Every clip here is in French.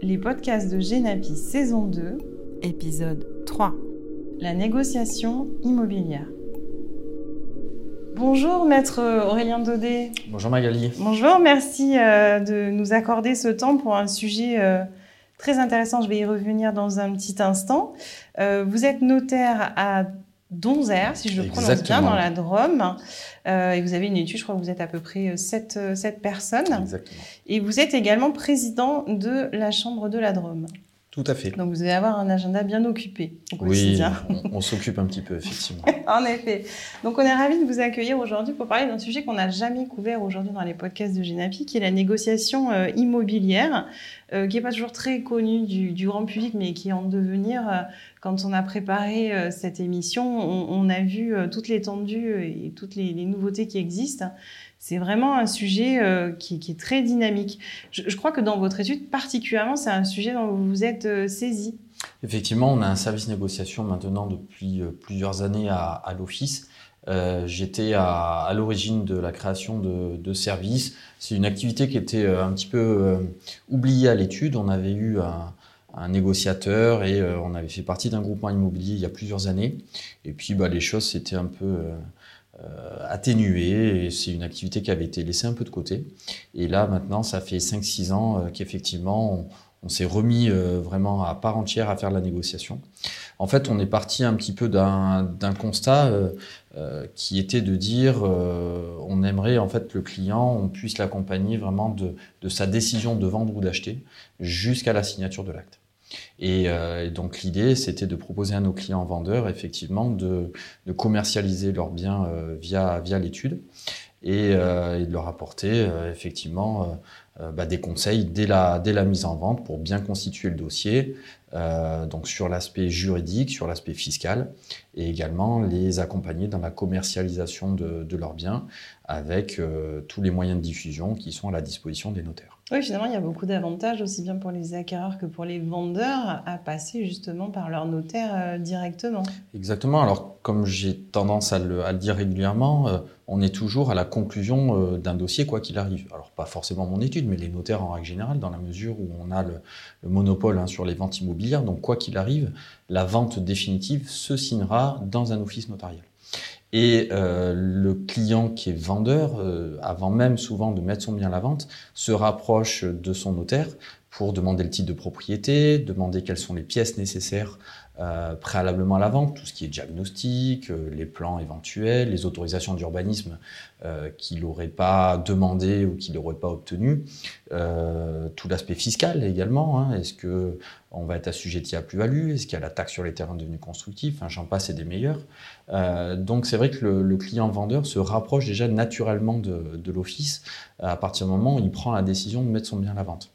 Les podcasts de Genapi saison 2, épisode 3. La négociation immobilière. Bonjour maître Aurélien Daudet. Bonjour Magali. Bonjour, merci euh, de nous accorder ce temps pour un sujet euh, très intéressant. Je vais y revenir dans un petit instant. Euh, vous êtes notaire à Donzère, si je le prononce bien, dans la Drôme. Euh, et vous avez une étude, je crois que vous êtes à peu près 7, personnes. Exactement. Et vous êtes également président de la Chambre de la Drôme. Tout à fait. Donc vous allez avoir un agenda bien occupé au Oui, on, on s'occupe un petit peu, effectivement. En effet. Donc on est ravis de vous accueillir aujourd'hui pour parler d'un sujet qu'on n'a jamais couvert aujourd'hui dans les podcasts de Genapi, qui est la négociation euh, immobilière, euh, qui n'est pas toujours très connue du, du grand public, mais qui est en devenir. euh, quand on a préparé cette émission, on, on a vu toute l'étendue et toutes les, les nouveautés qui existent. C'est vraiment un sujet euh, qui, est très dynamique. Je, crois que dans votre étude, particulièrement, c'est un sujet dont vous vous êtes euh, saisi. Effectivement, on a un service négociation maintenant depuis euh, plusieurs années à, l'office. J'étais à, l'origine de la création de, services. C'est une activité qui était un petit peu oubliée à l'étude. On avait eu un, négociateur et on avait fait partie d'un groupement immobilier il y a plusieurs années. Et puis bah, les choses s'étaient un peu euh, atténuées et c'est une activité qui avait été laissée un peu de côté. Et là maintenant, ça fait 5-6 ans euh, qu'effectivement on, s'est remis euh, vraiment à part entière à faire la négociation. En fait, on est parti un petit peu d'un constat qui était de dire on aimerait en fait le client, on puisse l'accompagner vraiment de sa décision de vendre ou d'acheter jusqu'à la signature de l'acte. Et, euh, et donc l'idée, c'était de proposer à nos clients vendeurs effectivement de, commercialiser leurs biens euh, via, l'étude et, euh, et de leur apporter effectivement bah, des conseils dès la, mise en vente pour bien constituer le dossier, donc sur l'aspect juridique, sur l'aspect fiscal, et également les accompagner dans la commercialisation de, leurs biens avec tous les moyens de diffusion qui sont à la disposition des notaires. Oui, finalement, il y a beaucoup d'avantages, aussi bien pour les acquéreurs que pour les vendeurs, à passer justement par leur notaire euh, directement. Exactement. Alors, comme j'ai tendance à le, dire régulièrement, euh, on est toujours à la conclusion euh, d'un dossier, quoi qu'il arrive. Alors, pas forcément mon étude, mais les notaires en règle générale, dans la mesure où on a le, le monopole hein, sur les ventes immobilières. Donc, quoi qu'il arrive, la vente définitive se signera dans un office notarial. Et euh, le client qui est vendeur, euh, avant même souvent de mettre son bien à la vente, se rapproche de son notaire pour demander le titre de propriété, demander quelles sont les pièces nécessaires euh, préalablement à la vente, tout ce qui est diagnostic, euh, les plans éventuels, les autorisations d'urbanisme euh, qu'il n'aurait pas demandé ou qu'il n'aurait pas obtenu, tout l'aspect fiscal également. Hein, Est-ce que on va être assujetti à plus-value? Est-ce qu'il y a la taxe sur les terrains devenus constructifs? Enfin, j'en passe et des meilleurs. Donc c'est vrai que le, le client vendeur se rapproche déjà naturellement de, de l'office à partir du moment où il prend la décision de mettre son bien à la vente.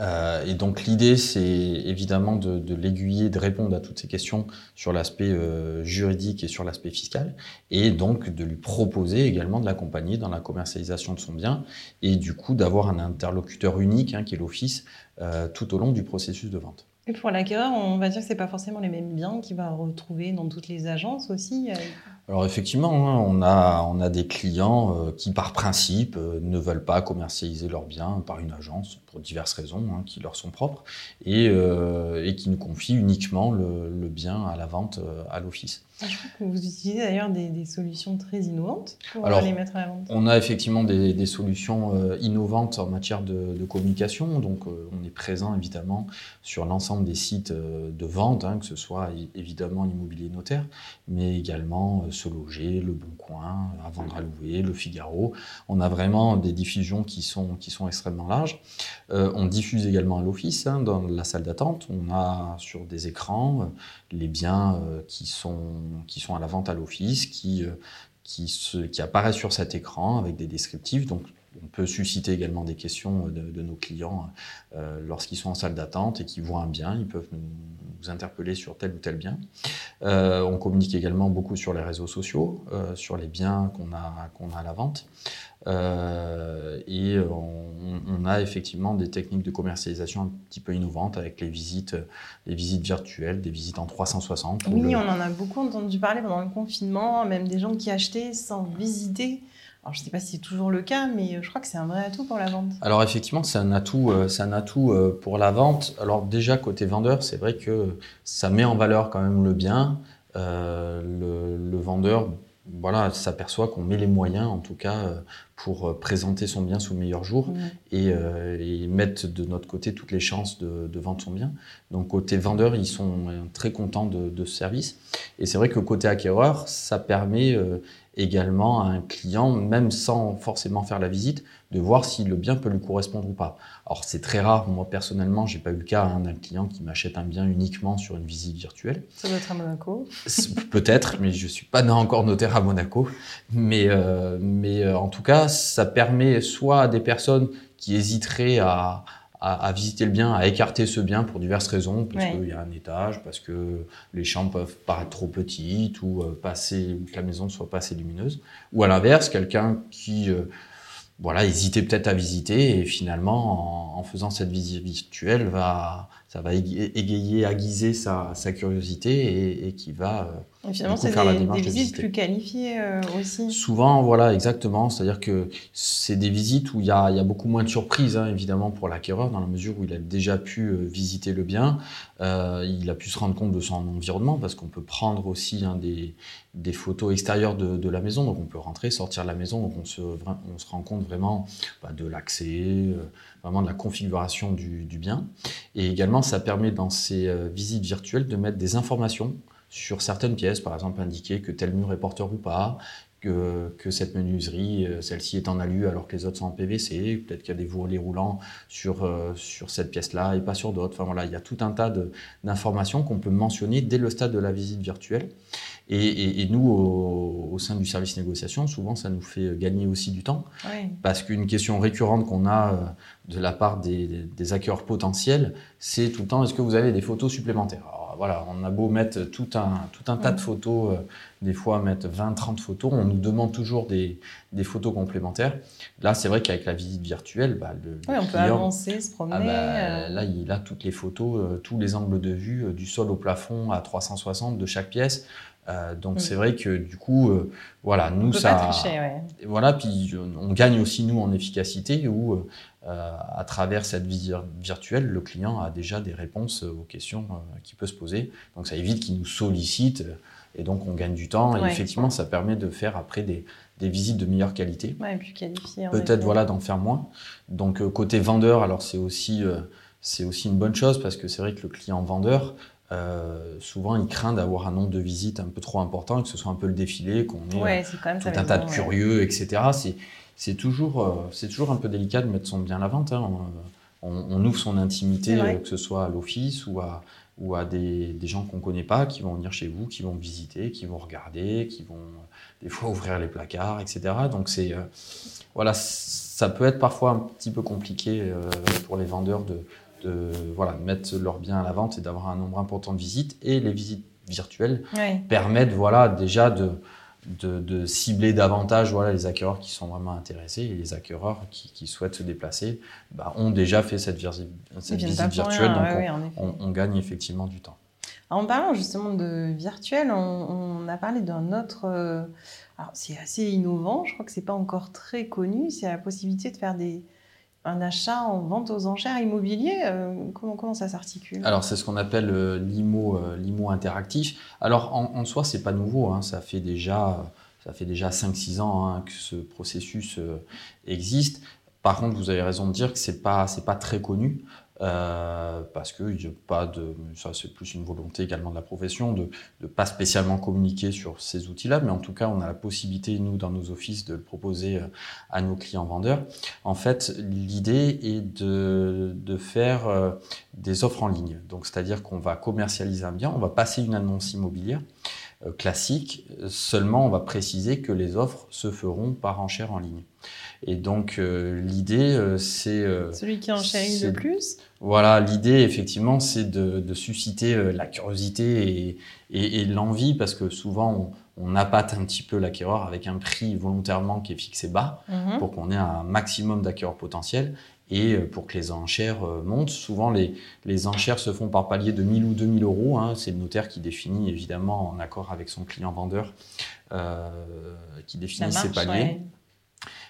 Euh, et donc l'idée, c'est évidemment de, de l'aiguiller, de répondre à toutes ces questions sur l'aspect euh, juridique et sur l'aspect fiscal, et donc de lui proposer également de l'accompagner dans la commercialisation de son bien, et du coup d'avoir un interlocuteur unique, hein, qui est l'office, euh, tout au long du processus de vente. Et pour l'acquéreur, on va dire que c'est pas forcément les mêmes biens qu'il va retrouver dans toutes les agences aussi. Alors effectivement, hein, on, a, on a des clients qui, par principe, ne veulent pas commercialiser leurs biens par une agence pour diverses raisons hein, qui leur sont propres et, euh, et qui nous confient uniquement le, le bien à la vente euh, à l'office. Ah, je crois que vous utilisez d'ailleurs des, des solutions très innovantes pour Alors, les mettre à la vente. On a effectivement des, des solutions euh, innovantes en matière de, de communication. Donc, on est présent évidemment sur l'ensemble des sites de vente, hein, que ce soit évidemment l'immobilier notaire, mais également Se Loger, Le Bon Coin, À Vendre à Louer, Le Figaro. On a vraiment des diffusions qui sont, qui sont extrêmement larges. Euh, on diffuse également à l'office, hein, dans la salle d'attente. On a sur des écrans euh, les biens euh, qui, sont, qui sont à la vente à l'office, qui, qui, qui apparaissent sur cet écran avec des descriptifs. Donc, on peut susciter également des questions de, nos clients lorsqu'ils sont en salle d'attente et qu'ils voient un bien. Ils peuvent nous, nous interpeller sur tel ou tel bien. Euh, on communique également beaucoup sur les réseaux sociaux, euh, sur les biens qu'on a, qu'on a à la vente. Euh, et on, on a effectivement des techniques de commercialisation un petit peu innovantes avec les visites, les visites virtuelles, des visites en 360. où Oui, le- on en a beaucoup entendu parler pendant le confinement, même des gens qui achetaient sans visiter Alors, je ne sais pas si c'est toujours le cas, mais je crois que c'est un vrai atout pour la vente. Alors, effectivement, c'est un atout, c'est un atout pour la vente. Alors, déjà, côté vendeur, c'est vrai que ça met en valeur quand même le bien. le, le, vendeur voilà, s'aperçoit qu'on met les moyens, en tout cas, euh, pour euh, présenter son bien sous le meilleur jour euh, et, mettre de notre côté toutes les chances de, vendre son bien. Donc, côté vendeur, ils sont très contents de, ce service. Et c'est vrai que côté acquéreur, ça permet également à un client, même sans forcément faire la visite, de voir si le bien peut lui correspondre ou pas. Alors c'est très rare, moi personnellement, j'ai pas eu le cas hein, d'un client qui m'achète un bien uniquement sur une visite virtuelle. Ça doit être à Monaco. Peut-être, mais je suis pas encore notaire à Monaco. Mais, euh, mais euh, en tout cas, ça permet soit à des personnes qui hésiteraient à, à, visiter le bien, à écarter ce bien pour diverses raisons, parce qu'il y a un étage, parce que les chambres peuvent paraître trop petites ou euh, passer, que la maison ne soit pas assez lumineuse. Ou à l'inverse, quelqu'un qui euh, voilà, hésitait peut-être à visiter et finalement, en, en, faisant cette visite virtuelle, va, ça va égayer, aiguiser sa, sa curiosité et, et qui va et finalement, c'est des, des visites plus qualifiées euh, aussi. Souvent, voilà, exactement. C'est-à-dire que c'est des visites où il y a, y a, beaucoup moins de surprises, hein, évidemment, pour l'acquéreur, dans la mesure où il a déjà pu euh, visiter le bien, euh, il a pu se rendre compte de son environnement, parce qu'on peut prendre aussi hein, des, des, photos extérieures de, de, la maison, donc on peut rentrer, sortir de la maison, donc on se, on se rend compte vraiment bah, de l'accès, vraiment de la configuration du, du, bien. Et également, ça permet dans ces visites virtuelles de mettre des informations sur certaines pièces, par exemple indiquer que tel mur est porteur ou pas, que, que cette menuiserie, euh, celle-ci est en alu alors que les autres sont en PVC, peut-être qu'il y a des volets roulants sur, euh, sur cette pièce-là et pas sur d'autres. Enfin voilà, il y a tout un tas d'informations qu'on peut mentionner dès le stade de la visite virtuelle. Et, et, nous, au, au, sein du service négociation, souvent, ça nous fait gagner aussi du temps. Oui. Parce qu'une question récurrente qu'on a euh, de la part des, des acquéreurs potentiels, c'est tout le temps, est-ce que vous avez des photos supplémentaires? Voilà, on a beau mettre tout un, tout un tas de photos, euh, des fois mettre 20, 30 photos, on nous demande toujours des, des photos complémentaires. Là, c'est vrai qu'avec la visite virtuelle, bah, le, oui, on peut avancer, se promener. Ah bah, euh. Là, il a toutes les photos, euh, tous les angles de vue, du sol au plafond à 360 de chaque pièce. Donc mm. c'est vrai que du coup, voilà, nous ça, voilà, puis on gagne aussi nous en efficacité où euh, à travers cette visite virtuelle, le client a déjà des réponses aux questions euh, qui peut se poser. Donc ça évite qu'il nous sollicite euh, et donc on gagne du temps. Et effectivement, ça permet de faire après des, des visites de meilleure qualité. Ouais, plus qualifiées. Peut-être voilà d'en faire moins. Donc côté vendeur, alors c'est aussi c'est aussi une bonne chose parce que c'est vrai que le client vendeur, euh, souvent, il craint d'avoir un nombre de visites un peu trop important et que ce soit un peu le défilé, qu'on ait ouais, tout un tas de curieux, etc. C'est toujours, euh, c'est toujours un peu délicat de mettre son bien à la vente. Hein. On, ouvre son intimité, euh, que ce soit à l'office ou à, ou à des, des gens qu'on ne connaît pas, qui vont venir chez vous, qui vont visiter, qui vont regarder, qui vont des fois ouvrir les placards, etc. Donc c'est euh, voilà, ça peut être parfois un petit peu compliqué pour les vendeurs de, de voilà, mettre leur bien à la vente et d'avoir un nombre important de visites. Et les visites virtuelles permettent voilà, déjà de, de, cibler davantage voilà, les acquéreurs qui sont vraiment intéressés et les acquéreurs qui, souhaitent se déplacer bah, ont déjà fait cette, cette visite virtuelle, donc on, gagne effectivement du temps. en parlant justement de virtuel, on, a parlé d'un autre... Euh, alors c'est assez innovant, je crois que c'est pas encore très connu, c'est la possibilité de faire des, un achat en vente aux enchères immobilier euh, comment, ça s'articule? Alors, c'est ce qu'on appelle euh, l'IMO, euh, l'IMO interactif. Alors, en, soi, c'est pas nouveau. Hein, ça fait déjà, ça fait déjà 5-6 ans hein, que ce processus existe. Par contre, vous avez raison de dire que pas, c'est pas très connu. Euh, parce que y a pas de, ça c'est plus une volonté également de la profession de ne pas spécialement communiquer sur ces outils-là, mais en tout cas on a la possibilité nous dans nos offices de le proposer euh, à nos clients vendeurs. En fait, l'idée est de, de faire euh, des offres en ligne, donc c'est-à-dire qu'on va commercialiser un bien, on va passer une annonce immobilière classique, seulement on va préciser que les offres se feront par enchère en ligne. Et donc euh, l'idée, euh, c'est euh, celui qui enchérit le plus. Voilà, l'idée effectivement, c'est de, de, susciter la curiosité et, et, et l'envie, parce que souvent on, on appâte un petit peu l'acquéreur avec un prix volontairement qui est fixé bas, mhm. pour qu'on ait un maximum d'acquéreurs potentiels et pour que les enchères montent. Souvent, les, les enchères se font par palier de 1000 ou 2000 euros. Hein. C'est le notaire qui définit, évidemment, en accord avec son client vendeur, euh, qui définit ces paliers.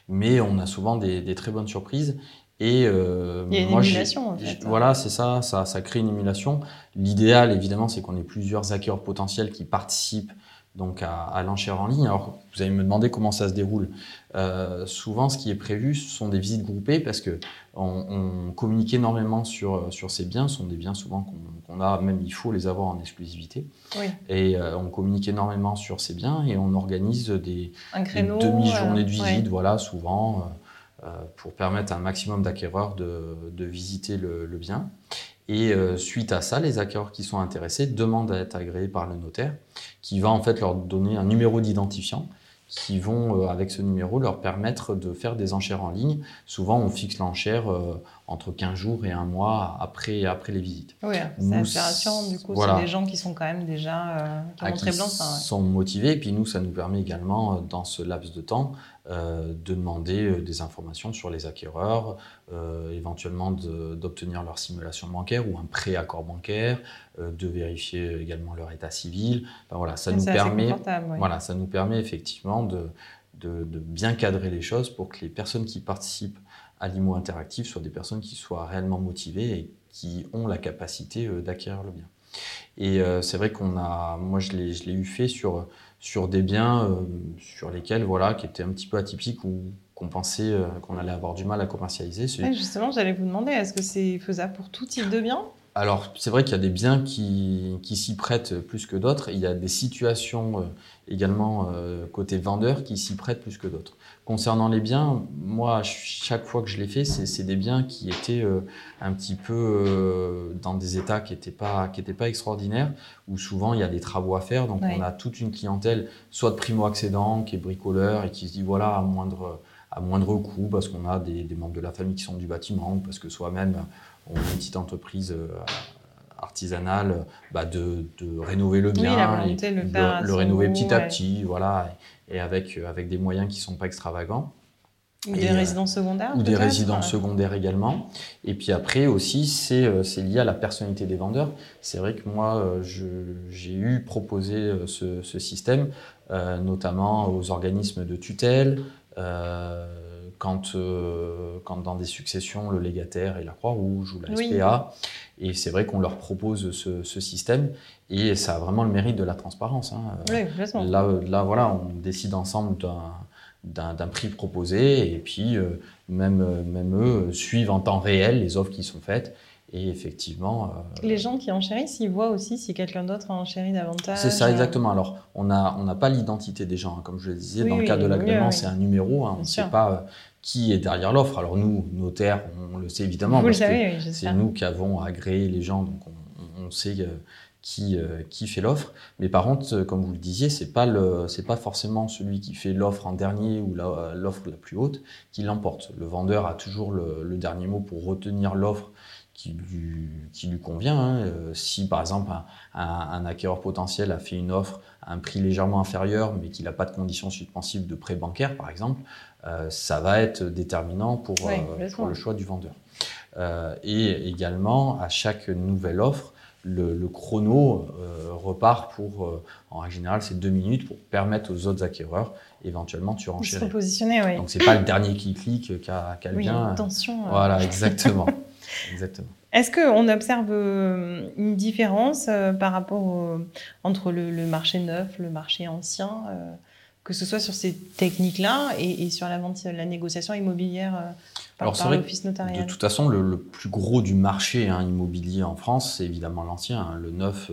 mais on a souvent des, très bonnes surprises. Et euh, Il y a une moi, émulation, en fait. Voilà, c'est ça, ça, ça crée une émulation. L'idéal, évidemment, c'est qu'on ait plusieurs acquéreurs potentiels qui participent donc à, l'enchère en ligne. Alors, vous allez me demander comment ça se déroule. Euh, souvent, ce qui est prévu, ce sont des visites groupées parce que on, communique énormément sur, sur ces biens. Ce sont des biens souvent qu'on a, même il faut les avoir en exclusivité. Et euh, on communique énormément sur ces biens et on organise des, demi-journées de euh, visite, voilà, souvent, pour permettre à un maximum d'acquéreurs de, de, visiter le, le bien. Et euh, suite à ça, les acquéreurs qui sont intéressés demandent à être agréés par le notaire, qui va en fait leur donner un numéro d'identifiant, qui vont, euh, avec ce numéro, leur permettre de faire des enchères en ligne. Souvent, on fixe l'enchère euh, entre 15 jours et un mois après, après les visites. Oui, c'est opération, du coup, c'est des gens qui sont quand même déjà qui, ah, qui sont motivés. Et puis nous, ça nous permet également, dans ce laps de temps, euh, de demander euh, des informations sur les acquéreurs, euh, éventuellement d'obtenir leur simulation bancaire ou un préaccord bancaire, de vérifier également leur état civil. voilà, ça nous permet, voilà, ça nous permet effectivement de, de, bien cadrer les choses pour que les personnes qui participent à l'IMO interactif soient des personnes qui soient réellement motivées et qui ont la capacité d'acquérir le bien. Et c'est vrai qu'on a, moi je l'ai eu fait sur des biens euh, sur lesquels, voilà, qui étaient un petit peu atypiques ou qu'on pensait euh, qu'on allait avoir du mal à commercialiser. justement, j'allais vous demander, est-ce que c'est faisable pour tout type de biens? Alors, c'est vrai qu'il y a des biens qui, qui s'y prêtent plus que d'autres. Il y a des situations euh, également côté vendeur qui s'y prêtent plus que d'autres. Concernant les biens, moi, chaque fois que je l'ai fait, c'est des biens qui étaient euh, un petit peu euh, dans des états qui n'étaient pas, qui pas extraordinaires, où souvent il y a des travaux à faire. Donc on a toute une clientèle, soit de primo-accédant, qui est bricoleur et qui se dit voilà, à moindre, à moindre coût, parce qu'on a des, membres de la famille qui sont du bâtiment, ou parce que soi-même, on est une petite entreprise. Euh, artisanale bah de, de, rénover le bien et le, le, rénover petit à petit voilà et avec, euh, avec des moyens qui ne sont pas extravagants. Ou des euh, résidences secondaires Ou des résidences secondaires également. Et puis après aussi, c'est lié à la personnalité des vendeurs. C'est vrai que moi, j'ai eu proposé ce, ce système, notamment aux organismes de tutelle, quand, quand dans des successions, le légataire est la Croix-Rouge ou la SPA. Et c'est vrai qu'on leur propose ce, ce, système et ça a vraiment le mérite de la transparence. Hein. Oui, là, là, voilà, on décide ensemble d'un prix proposé et puis euh, même, même eux suivent en temps réel les offres qui sont faites. Et effectivement. Euh, les gens qui enchérissent, ils voient aussi si quelqu'un d'autre a enchéri davantage. C'est ça, exactement. Alors, on n'a on pas l'identité des gens. Hein. Comme je le disais, dans le cas de l'agrément, c'est un numéro. Hein. on ne sait pas euh, qui est derrière l'offre. Alors, nous, notaires, on, le sait évidemment. Vous le savez, oui, C'est nous qui avons agréé les gens, donc on, on sait qui, euh, qui fait l'offre. Mais par contre, comme vous le disiez, c'est pas le, c'est pas forcément celui qui fait l'offre en dernier ou l'offre la, plus haute qui l'emporte. Le vendeur a toujours le, le dernier mot pour retenir l'offre qui lui, qui lui convient. Hein. Euh, si par exemple un, un, acquéreur potentiel a fait une offre à un prix légèrement inférieur, mais qu'il n'a pas de conditions suspensives de prêt bancaire, par exemple, euh, ça va être déterminant pour, euh, pour le choix du vendeur. et également, à chaque nouvelle offre, le, le chrono repart pour, en règle générale, c'est deux minutes pour permettre aux autres acquéreurs éventuellement tu renchérir. positionner, oui. Donc c'est pas le dernier qui clique qui a, qui a oui, bien. Attention. Voilà, exactement. Exactement. Est-ce qu'on observe euh, une différence euh, par rapport entre le, marché neuf, le marché ancien, euh, que ce soit sur ces techniques-là et, sur la, vente, la négociation immobilière par, Alors, l'office notarial De toute façon, le, plus gros du marché hein, immobilier en France, c'est évidemment l'ancien. Hein. le neuf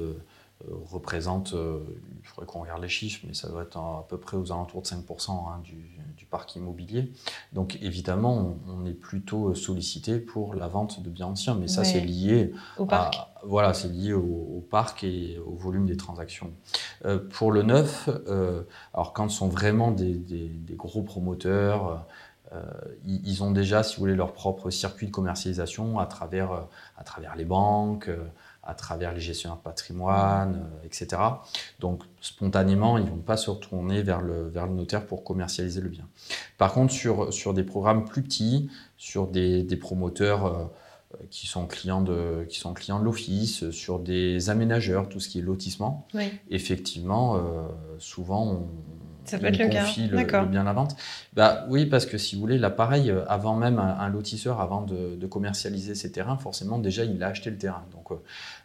représente, il faudrait qu'on regarde les chiffres, mais ça doit être à peu près aux alentours de 5% hein, du, parc immobilier. Donc évidemment, on, est plutôt sollicité pour la vente de biens anciens, mais ça c'est lié au parc. voilà, c'est lié au, parc et au volume des transactions. Euh, pour le neuf, euh, alors quand ce sont vraiment des, gros promoteurs, euh, ils, ont déjà, si vous voulez, leur propre circuit de commercialisation à travers, à travers les banques à travers les gestionnaires de patrimoine, euh, etc. Donc spontanément, ils ne vont pas se retourner vers le, vers le notaire pour commercialiser le bien. Par contre, sur, sur des programmes plus petits, sur des, des promoteurs euh, qui sont clients de qui sont clients de l'office, sur des aménageurs, tout ce qui est lotissement, effectivement, euh, souvent ça peut être le cas. le, le bien à la vente. Bah oui, parce que si vous voulez, là pareil, avant même un, lotisseur, avant de, commercialiser ses terrains, forcément déjà il a acheté le terrain. Donc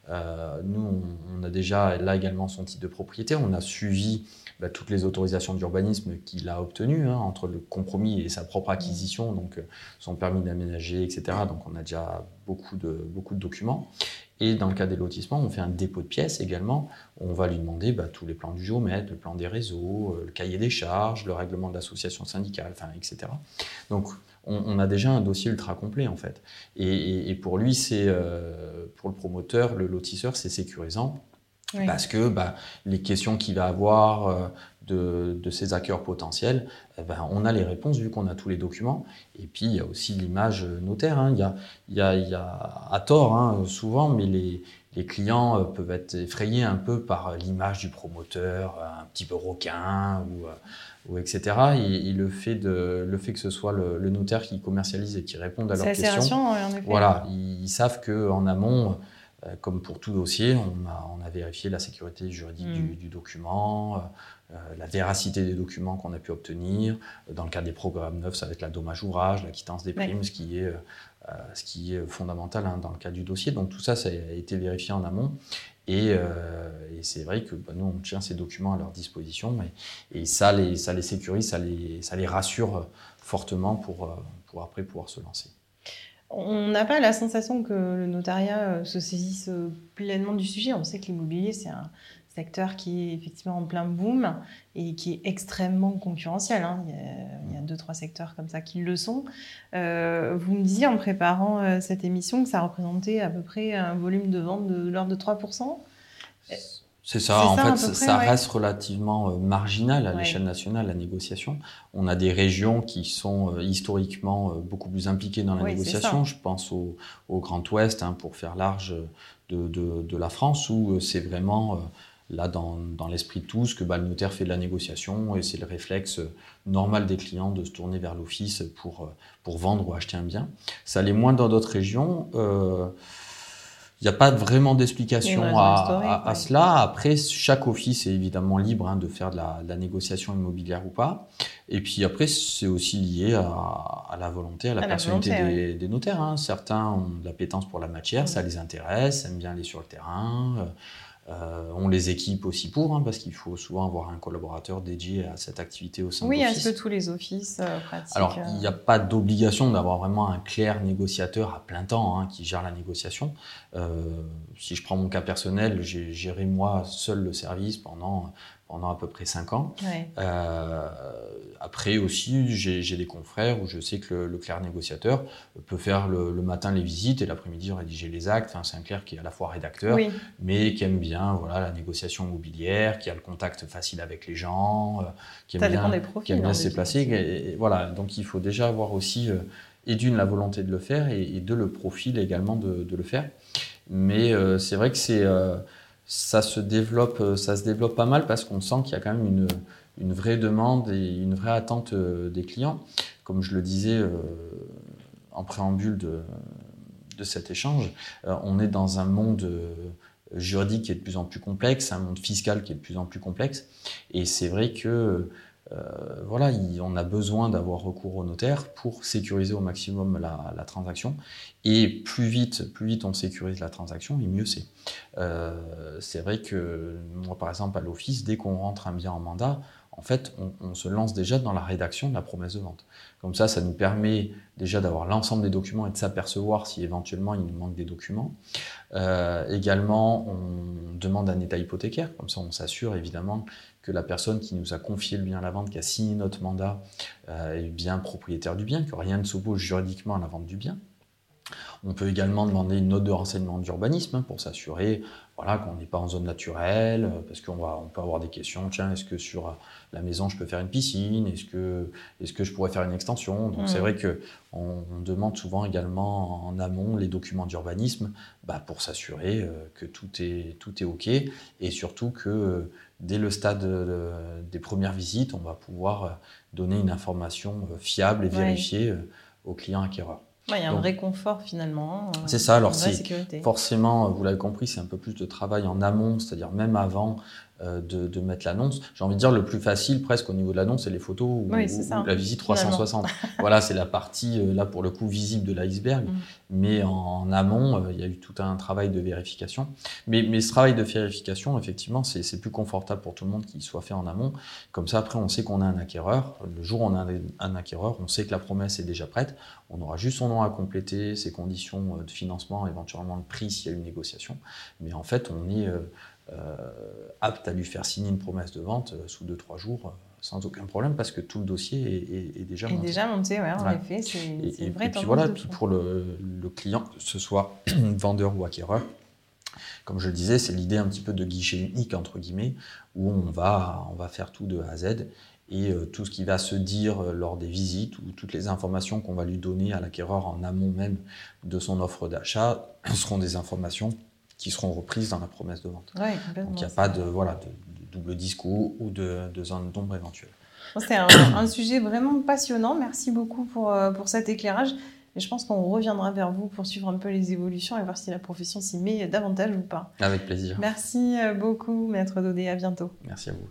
euh, nous, on, a déjà là également son titre de propriété. On a suivi bah, toutes les autorisations d'urbanisme qu'il a obtenues hein, entre le compromis et sa propre acquisition, donc euh, son permis d'aménager, etc. Donc on a déjà beaucoup de, beaucoup de documents. Et dans le cas des lotissements, on fait un dépôt de pièces également. On va lui demander bah, tous les plans du géomètre, le plan des réseaux, euh, le cahier des charges, le règlement de l'association syndicale, enfin, etc. Donc, on, a déjà un dossier ultra complet en fait. Et, pour lui, c'est euh, pour le promoteur, le lotisseur, c'est sécurisant. Parce que bah, les questions qu'il va avoir euh, de, de, ses acquéreurs potentiels, eh ben, on a les réponses vu qu'on a tous les documents. Et puis il y a aussi l'image notaire. Hein. Il, y a, il, y a, il, y a, à tort hein, souvent, mais les, les, clients euh, peuvent être effrayés un peu par l'image du promoteur, un petit peu requin ou, ou etc. Et, le, fait de, le fait que ce soit le, notaire qui commercialise et qui réponde à leurs questions. C'est rassurant, en effet. Voilà, ils, ils savent qu'en amont, euh, comme pour tout dossier, on a, on a, vérifié la sécurité juridique du, mm. du, document, euh, la véracité des documents qu'on a pu obtenir. Dans le cas des programmes neufs, ça va être la dommage ouvrage, la quittance des primes, ce, qui est, euh, ce qui est fondamental hein, dans le cas du dossier. Donc tout ça, ça a été vérifié en amont. Et, et c'est vrai que bah, nous, on tient ces documents à leur disposition et, et ça, les, ça les sécurise, ça les, ça les rassure fortement pour, pour après pouvoir se lancer. On n'a pas la sensation que le notariat euh, se saisisse euh, pleinement du sujet. On sait que l'immobilier, c'est un secteur qui est effectivement en plein boom et qui est extrêmement concurrentiel. Hein. Il, y a, deux, trois secteurs comme ça qui le sont. Euh, vous me disiez en préparant cette émission que ça représentait à peu près un volume de vente de l'ordre de 3%. C'est ça, en fait, ça reste relativement euh, marginal à l'échelle nationale, la négociation. On a des régions qui sont euh, historiquement euh, beaucoup plus impliquées dans la négociation. Je pense au, Grand Ouest, hein, pour faire large de, de, la France, où c'est vraiment là dans, dans l'esprit de tous que bah, le notaire fait de la négociation et c'est le réflexe normal des clients de se tourner vers l'office pour, pour vendre ou acheter un bien. Ça l'est moins dans d'autres régions. Il n'y a pas vraiment d'explication à, à, cela. Après, chaque office est évidemment libre hein, de faire de la, de la, négociation immobilière ou pas. Et puis après, c'est aussi lié à, à, la volonté, à la personnalité des, des, notaires. Hein. Certains ont de l'appétence pour la matière, ça les intéresse, aiment bien aller sur le terrain. Euh, euh, on les équipe aussi pour, hein, parce qu'il faut souvent avoir un collaborateur dédié à cette activité au sein oui, de l'office. Oui, est-ce que tous les offices euh, pratiquent Alors, il n'y a pas d'obligation d'avoir vraiment un clair négociateur à plein temps hein, qui gère la négociation. Euh, si je prends mon cas personnel, j'ai géré moi seul le service pendant pendant à peu près 5 ans. Euh, après aussi, j'ai des confrères où je sais que le, clerc négociateur peut faire le, matin les visites et l'après-midi rédiger les actes. Enfin, c'est un clerc qui est à la fois rédacteur, mais qui aime bien voilà, la négociation immobilière, qui a le contact facile avec les gens, euh, qui aime bien, qui aime bien hein, se déplacer. Et, voilà, donc il faut déjà avoir aussi, euh, et d'une, la volonté de le faire, et, et deux, le profil également de, de le faire. Mais c'est vrai que c'est ça se développe, euh, ça se développe pas mal parce qu'on sent qu'il y a quand même une, vraie demande et une vraie attente euh, des clients. Comme je le disais euh, en préambule de cet échange, on est dans un monde juridique qui est de plus en plus complexe, un monde fiscal qui est de plus en plus complexe. Et c'est vrai que euh, voilà, on a besoin d'avoir recours au notaire pour sécuriser au maximum la, transaction. Et plus vite, plus vite on sécurise la transaction, mieux c'est. Euh, c'est vrai que moi, par exemple, à l'office, dès qu'on rentre un bien en mandat, en fait, on, se lance déjà dans la rédaction de la promesse de vente. Comme ça, ça nous permet déjà d'avoir l'ensemble des documents et de s'apercevoir si éventuellement il nous manque des documents. Euh, également, on demande un état hypothécaire, comme ça on s'assure évidemment que la personne qui nous a confié le bien à la vente, qui a signé notre mandat, euh, est bien propriétaire du bien, que rien ne s'oppose juridiquement à la vente du bien. On peut également demander une note de renseignement d'urbanisme hein, pour s'assurer voilà, qu'on n'est pas en zone naturelle, euh, parce qu'on on peut avoir des questions, tiens, est-ce que sur euh, la maison je peux faire une piscine, est-ce que, est que je pourrais faire une extension? Donc c'est mmh. vrai qu'on on demande souvent également en amont les documents d'urbanisme bah, pour s'assurer que tout est, tout est OK, et surtout que dès le stade des premières visites, on va pouvoir donner une information fiable et vérifiée aux clients acquéreurs. Il y a un vrai confort finalement. Hein, c'est ça, alors c'est forcément, vous l'avez compris, c'est un peu plus de travail en amont, c'est-à-dire même avant euh, de, mettre l'annonce. J'ai envie de dire le plus facile presque au niveau de l'annonce, c'est les photos ou, la visite 360. voilà, c'est la partie euh, là pour le coup visible de l'iceberg. Mm. Mais en, amont, euh, il y a eu tout un travail de vérification. Mais, mais ce travail de vérification, effectivement, c'est plus confortable pour tout le monde qu'il soit fait en amont. Comme ça, après, on sait qu'on a un acquéreur. Le jour où on a un acquéreur, on sait que la promesse est déjà prête. On aura juste son nom à compléter, ses conditions de financement, éventuellement le prix s'il y a une négociation. Mais en fait, on est euh, apte à lui faire signer une promesse de vente euh, sous 2-3 jours euh, sans aucun problème parce que tout le dossier est, déjà monté. Est déjà monté, ouais, en effet, c'est et, vrai. Et puis voilà, puis pour le, client, que ce soit vendeur ou acquéreur, comme je le disais, c'est l'idée un petit peu de guichet unique entre guillemets où on va, on va faire tout de A à Z et tout ce qui va se dire lors des visites ou toutes les informations qu'on va lui donner à l'acquéreur en amont même de son offre d'achat seront des informations qui seront reprises dans la promesse de vente. Donc il n'y a pas de, voilà, de, double discours ou de, de zone d'ombre éventuelle. C'est un, sujet vraiment passionnant. Merci beaucoup pour, euh, pour cet éclairage. Et je pense qu'on reviendra vers vous pour suivre un peu les évolutions et voir si la profession s'y met davantage ou pas. Avec plaisir. Merci euh, beaucoup, Maître Dodé. À bientôt. Merci à vous.